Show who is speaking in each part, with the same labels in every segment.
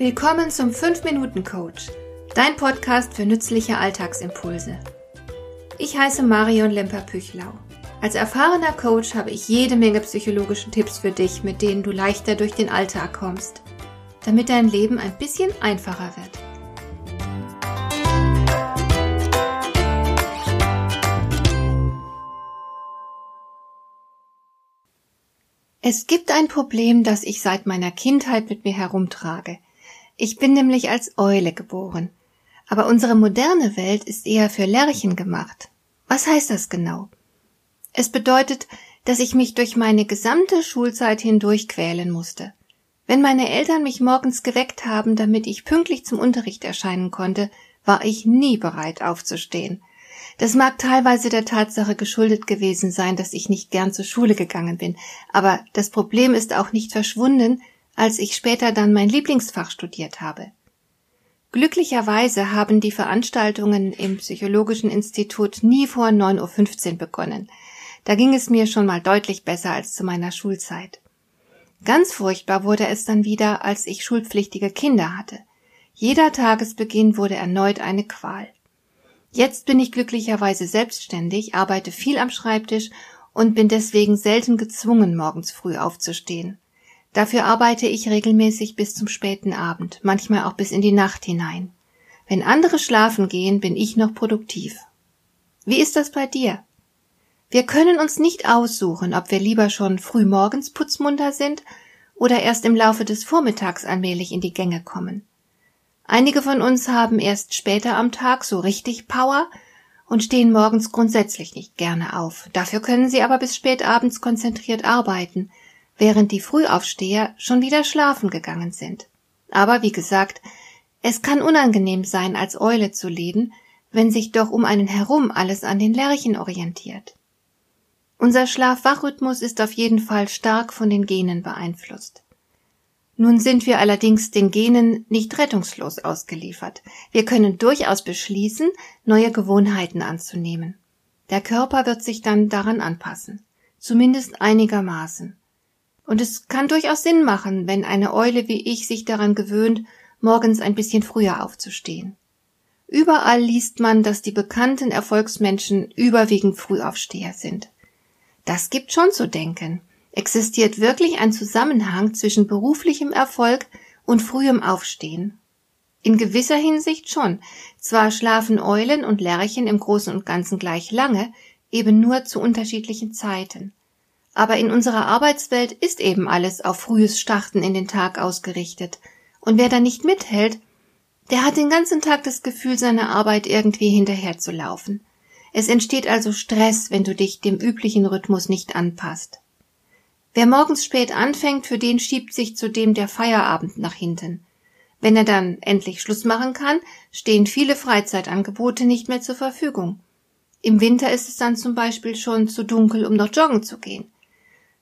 Speaker 1: Willkommen zum 5-Minuten-Coach, dein Podcast für nützliche Alltagsimpulse. Ich heiße Marion Lemper-Püchlau. Als erfahrener Coach habe ich jede Menge psychologische Tipps für dich, mit denen du leichter durch den Alltag kommst, damit dein Leben ein bisschen einfacher wird. Es gibt ein Problem, das ich seit meiner Kindheit mit mir herumtrage – ich bin nämlich als Eule geboren. Aber unsere moderne Welt ist eher für Lerchen gemacht. Was heißt das genau? Es bedeutet, dass ich mich durch meine gesamte Schulzeit hindurch quälen musste. Wenn meine Eltern mich morgens geweckt haben, damit ich pünktlich zum Unterricht erscheinen konnte, war ich nie bereit aufzustehen. Das mag teilweise der Tatsache geschuldet gewesen sein, dass ich nicht gern zur Schule gegangen bin, aber das Problem ist auch nicht verschwunden, als ich später dann mein Lieblingsfach studiert habe. Glücklicherweise haben die Veranstaltungen im Psychologischen Institut nie vor 9.15 Uhr begonnen. Da ging es mir schon mal deutlich besser als zu meiner Schulzeit. Ganz furchtbar wurde es dann wieder, als ich schulpflichtige Kinder hatte. Jeder Tagesbeginn wurde erneut eine Qual. Jetzt bin ich glücklicherweise selbstständig, arbeite viel am Schreibtisch und bin deswegen selten gezwungen, morgens früh aufzustehen. Dafür arbeite ich regelmäßig bis zum späten Abend, manchmal auch bis in die Nacht hinein. Wenn andere schlafen gehen, bin ich noch produktiv. Wie ist das bei dir? Wir können uns nicht aussuchen, ob wir lieber schon früh morgens putzmunter sind oder erst im Laufe des Vormittags allmählich in die Gänge kommen. Einige von uns haben erst später am Tag so richtig Power und stehen morgens grundsätzlich nicht gerne auf. Dafür können sie aber bis spät abends konzentriert arbeiten, während die Frühaufsteher schon wieder schlafen gegangen sind. Aber wie gesagt, es kann unangenehm sein, als Eule zu leben, wenn sich doch um einen herum alles an den Lerchen orientiert. Unser Schlaf-Wach-Rhythmus ist auf jeden Fall stark von den Genen beeinflusst. Nun sind wir allerdings den Genen nicht rettungslos ausgeliefert. Wir können durchaus beschließen, neue Gewohnheiten anzunehmen. Der Körper wird sich dann daran anpassen. Zumindest einigermaßen. Und es kann durchaus Sinn machen, wenn eine Eule wie ich sich daran gewöhnt, morgens ein bisschen früher aufzustehen. Überall liest man, dass die bekannten Erfolgsmenschen überwiegend Frühaufsteher sind. Das gibt schon zu denken. Existiert wirklich ein Zusammenhang zwischen beruflichem Erfolg und frühem Aufstehen? In gewisser Hinsicht schon. Zwar schlafen Eulen und Lerchen im Großen und Ganzen gleich lange, eben nur zu unterschiedlichen Zeiten. Aber in unserer Arbeitswelt ist eben alles auf frühes Starten in den Tag ausgerichtet. Und wer da nicht mithält, der hat den ganzen Tag das Gefühl, seiner Arbeit irgendwie hinterherzulaufen. Es entsteht also Stress, wenn du dich dem üblichen Rhythmus nicht anpasst. Wer morgens spät anfängt, für den schiebt sich zudem der Feierabend nach hinten. Wenn er dann endlich Schluss machen kann, stehen viele Freizeitangebote nicht mehr zur Verfügung. Im Winter ist es dann zum Beispiel schon zu dunkel, um noch joggen zu gehen.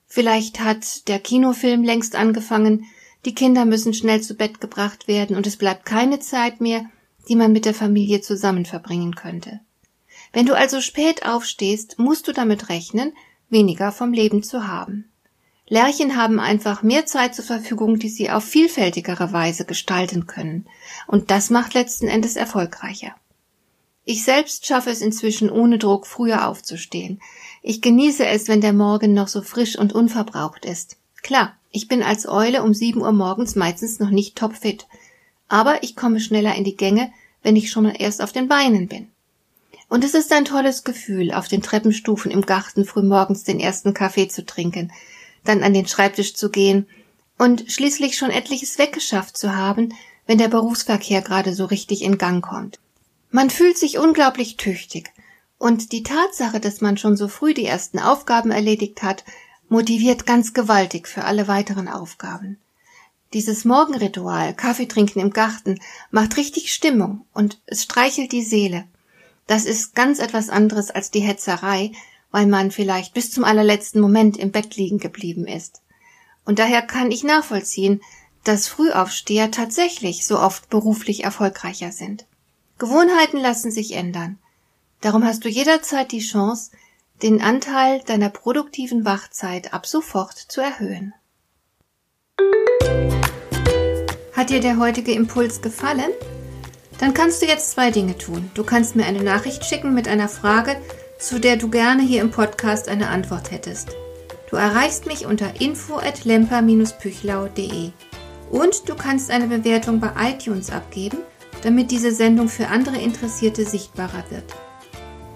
Speaker 1: Vielleicht hat der Kinofilm längst angefangen, die Kinder müssen schnell zu Bett gebracht werden und es bleibt keine Zeit mehr, die man mit der Familie zusammen verbringen könnte. Wenn du also spät aufstehst, musst du damit rechnen, weniger vom Leben zu haben. Lerchen haben einfach mehr Zeit zur Verfügung, die sie auf vielfältigere Weise gestalten können, und das macht letzten Endes erfolgreicher. Ich selbst schaffe es inzwischen ohne Druck früher aufzustehen. Ich genieße es, wenn der Morgen noch so frisch und unverbraucht ist. Klar, ich bin als Eule um sieben Uhr morgens meistens noch nicht topfit. Aber ich komme schneller in die Gänge, wenn ich schon mal erst auf den Beinen bin. Und es ist ein tolles Gefühl, auf den Treppenstufen im Garten frühmorgens den ersten Kaffee zu trinken, dann an den Schreibtisch zu gehen und schließlich schon etliches weggeschafft zu haben, wenn der Berufsverkehr gerade so richtig in Gang kommt. Man fühlt sich unglaublich tüchtig, und die Tatsache, dass man schon so früh die ersten Aufgaben erledigt hat, motiviert ganz gewaltig für alle weiteren Aufgaben. Dieses Morgenritual, Kaffee trinken im Garten, macht richtig Stimmung und es streichelt die Seele. Das ist ganz etwas anderes als die Hetzerei, weil man vielleicht bis zum allerletzten Moment im Bett liegen geblieben ist. Und daher kann ich nachvollziehen, dass Frühaufsteher tatsächlich so oft beruflich erfolgreicher sind. Gewohnheiten lassen sich ändern. Darum hast du jederzeit die Chance, den Anteil deiner produktiven Wachzeit ab sofort zu erhöhen. Hat dir der heutige Impuls gefallen? Dann kannst du jetzt zwei Dinge tun. Du kannst mir eine Nachricht schicken mit einer Frage, zu der du gerne hier im Podcast eine Antwort hättest. Du erreichst mich unter info@lemper-püchlau.de. Und du kannst eine Bewertung bei iTunes abgeben, damit diese Sendung für andere Interessierte sichtbarer wird.